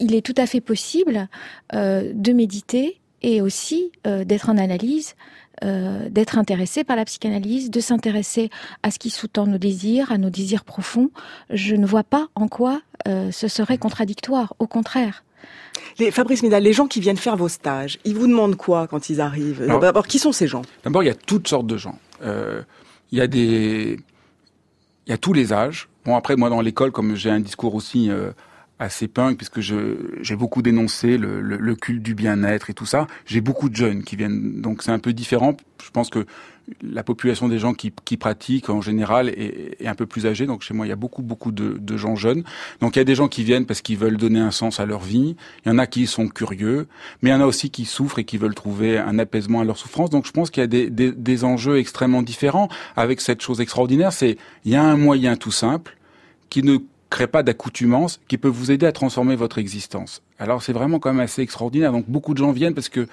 il est tout à fait possible de méditer et aussi d'être en analyse, d'être intéressé par la psychanalyse, de s'intéresser à ce qui sous-tend nos désirs, à nos désirs profonds. Je ne vois pas en quoi ce serait contradictoire. Au contraire. Les, Fabrice Midal, les gens qui viennent faire vos stages, ils vous demandent quoi quand ils arrivent D'abord, qui sont ces gens D'abord, il y a toutes sortes de gens. Euh, il y a des, il y a tous les âges. Bon, après, moi, dans l'école, comme j'ai un discours aussi euh, assez punk, puisque j'ai beaucoup dénoncé le, le, le culte du bien-être et tout ça, j'ai beaucoup de jeunes qui viennent. Donc, c'est un peu différent. Je pense que la population des gens qui, qui pratiquent en général est, est, un peu plus âgée. Donc chez moi, il y a beaucoup, beaucoup de, de, gens jeunes. Donc il y a des gens qui viennent parce qu'ils veulent donner un sens à leur vie. Il y en a qui sont curieux, mais il y en a aussi qui souffrent et qui veulent trouver un apaisement à leur souffrance. Donc je pense qu'il y a des, des, des enjeux extrêmement différents avec cette chose extraordinaire. C'est il y a un moyen tout simple qui ne crée pas d'accoutumance, qui peut vous aider à transformer votre existence. Alors c'est vraiment quand même assez extraordinaire. Donc beaucoup de gens viennent parce que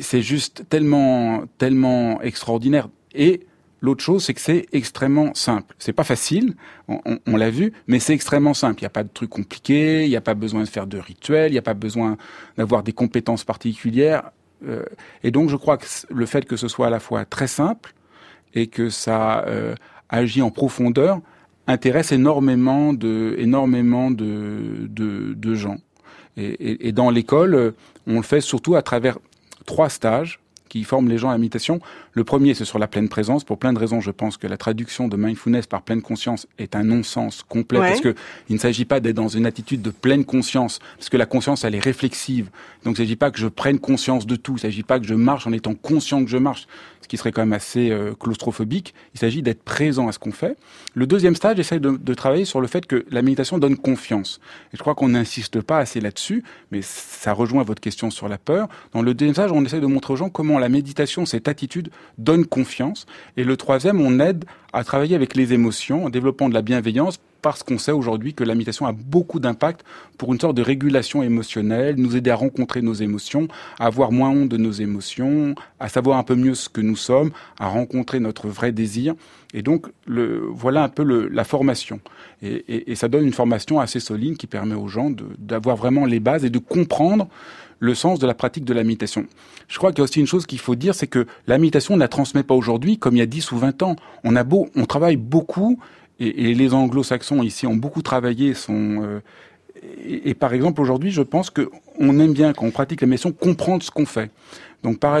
c'est juste tellement, tellement extraordinaire. Et l'autre chose, c'est que c'est extrêmement simple. C'est pas facile, on, l'a vu, mais c'est extrêmement simple. Il n'y a pas de trucs compliqués, il n'y a pas besoin de faire de rituels, il n'y a pas besoin d'avoir des compétences particulières. Euh, et donc, je crois que le fait que ce soit à la fois très simple et que ça euh, agit en profondeur intéresse énormément de, énormément de, de, gens. Et, et dans l'école, on le fait surtout à travers trois stages qui forment les gens à la méditation. Le premier, c'est sur la pleine présence. Pour plein de raisons, je pense que la traduction de mindfulness par pleine conscience est un non-sens complet Ouais. parce que il ne s'agit pas d'être dans une attitude de pleine conscience parce que la conscience, elle est réflexive. Donc, il ne s'agit pas que je prenne conscience de tout. Il ne s'agit pas que je marche en étant conscient que je marche, ce qui serait quand même assez euh, claustrophobique. Il s'agit d'être présent à ce qu'on fait. Le deuxième stage, j'essaie de, de travailler sur le fait que la méditation donne confiance. Et je crois qu'on n'insiste pas assez là-dessus, mais ça rejoint votre question sur la peur. Dans le deuxième stage, on essaie de montrer aux gens comment la méditation, cette attitude, donne confiance. Et le troisième, on aide à travailler avec les émotions en développant de la bienveillance parce qu'on sait aujourd'hui que la méditation a beaucoup d'impact pour une sorte de régulation émotionnelle, nous aider à rencontrer nos émotions, à avoir moins honte de nos émotions, à savoir un peu mieux ce que nous sommes, à rencontrer notre vrai désir. Et donc, voilà un peu la formation. Et, ça donne une formation assez solide qui permet aux gens d'avoir vraiment les bases et de comprendre le sens de la pratique de la méditation. Je crois qu'il y a aussi une chose qu'il faut dire, c'est que la méditation ne la transmet pas aujourd'hui comme il y a 10 ou 20 ans. On a beau, on travaille beaucoup et, les anglo-saxons ici ont beaucoup travaillé, euh, et, par exemple aujourd'hui, je pense que on aime bien quand on pratique la méditation comprendre ce qu'on fait. Donc par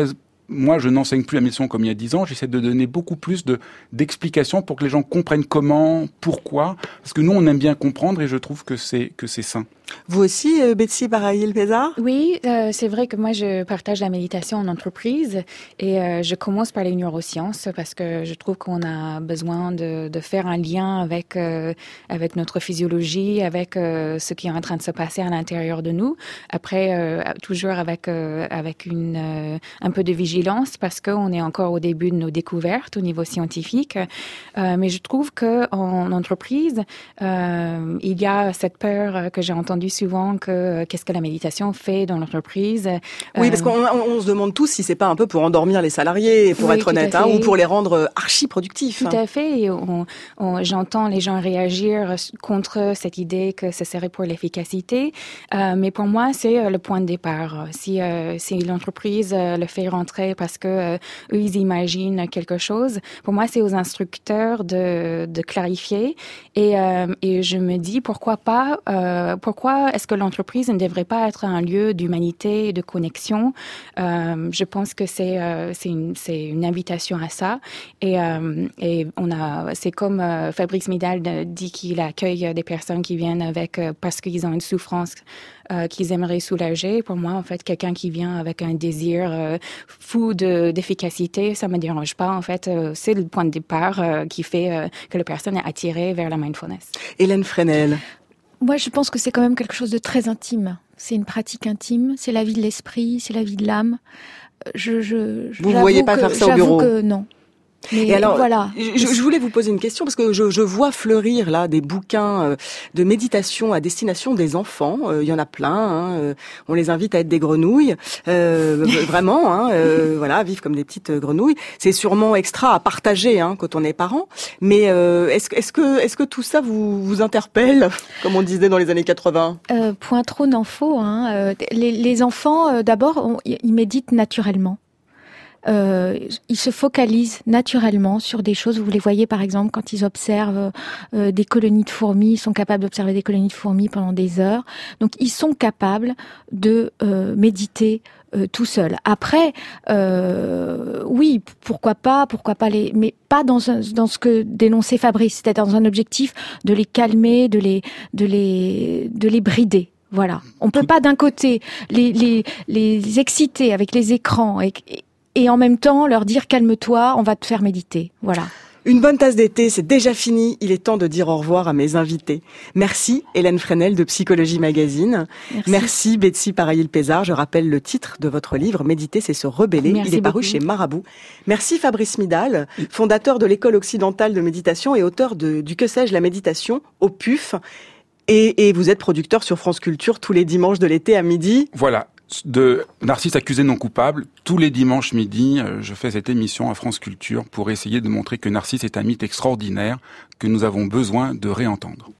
moi, je n'enseigne plus la méditation comme il y a dix ans. J'essaie de donner beaucoup plus de d'explications pour que les gens comprennent comment, pourquoi, parce que nous, on aime bien comprendre et je trouve que c'est que c'est sain. Vous aussi, euh, Betsy Baraïl-Pézard Oui, euh, c'est vrai que moi, je partage la méditation en entreprise et euh, je commence par les neurosciences parce que je trouve qu'on a besoin de, faire un lien avec, avec notre physiologie, avec ce qui est en train de se passer à l'intérieur de nous. Après, toujours avec, avec une, un peu de vigilance parce qu'on est encore au début de nos découvertes au niveau scientifique. mais je trouve qu'en entreprise, il y a cette peur que j'ai entendue souvent que qu'est-ce que la méditation fait dans l'entreprise. Oui, parce qu'on on, se demande tous si c'est pas un peu pour endormir les salariés, pour oui, être honnête, hein, ou pour les rendre archi productifs. Tout à fait. J'entends les gens réagir contre cette idée que ce serait pour l'efficacité, euh, mais pour moi c'est le point de départ. Si, euh, si l'entreprise le fait rentrer parce que eux ils imaginent quelque chose, pour moi c'est aux instructeurs de, de clarifier. Et, euh, et je me dis pourquoi pas pourquoi est-ce que l'entreprise ne devrait pas être un lieu d'humanité de connexion? Euh, Je pense que c'est euh, c'est une, invitation à ça. Et, euh, on a, c'est comme Fabrice Midal dit qu'il accueille des personnes qui viennent avec parce qu'ils ont une souffrance qu'ils aimeraient soulager. Pour moi, en fait, quelqu'un qui vient avec un désir fou de, d'efficacité, ça me dérange pas. En fait, c'est le point de départ qui fait que la personne est attirée vers la mindfulness. Hélène Fresnel. Moi, je pense que c'est quand même quelque chose de très intime. C'est une pratique intime, c'est la vie de l'esprit, c'est la vie de l'âme. Je, je, Vous ne voyez pas que, faire ça au bureau que non. Mais et alors, voilà. Je, je, voulais vous poser une question parce que je, je vois fleurir là des bouquins euh, de méditation à destination des enfants. Euh, il y en a plein. Hein, euh, on les invite à être des grenouilles, euh, vraiment. Hein, voilà, vivre comme des petites grenouilles. C'est sûrement extra à partager hein, quand on est parent. Mais est-ce est que est-ce que tout ça vous vous interpelle, comme on disait dans les années 80 Point trop n'en faut. Hein. Les, les, enfants, d'abord, ils méditent naturellement. Euh, ils se focalisent naturellement sur des choses. Vous les voyez par exemple quand ils observent euh, des colonies de fourmis, ils sont capables d'observer des colonies de fourmis pendant des heures. Donc ils sont capables de euh, méditer tout seuls. Après, oui, pourquoi pas, pourquoi pas les, mais pas dans, un, dans ce que dénonçait Fabrice, c'était dans un objectif de les calmer, de les, de les, de les brider. Voilà. On peut pas d'un côté les, les, les exciter avec les écrans et, et en même temps leur dire calme-toi, on va te faire méditer. Voilà. Une bonne tasse d'été, c'est déjà fini. Il est temps de dire au revoir à mes invités. Merci Hélène Fresnel de Psychologie Magazine. Merci, Merci Betsy Paraïl-Pézard. Je rappelle le titre de votre livre, Méditer, c'est se rebeller. Merci Il est paru chez Marabout. Merci Fabrice Midal, fondateur de l'école occidentale de méditation et auteur de, du Que sais-je la méditation au PUF. Et, et vous êtes producteur sur France Culture tous les dimanches de l'été à midi. Voilà, de Narcisse accusé non coupable. Tous les dimanches midi, je fais cette émission à France Culture pour essayer de montrer que Narcisse est un mythe extraordinaire que nous avons besoin de réentendre.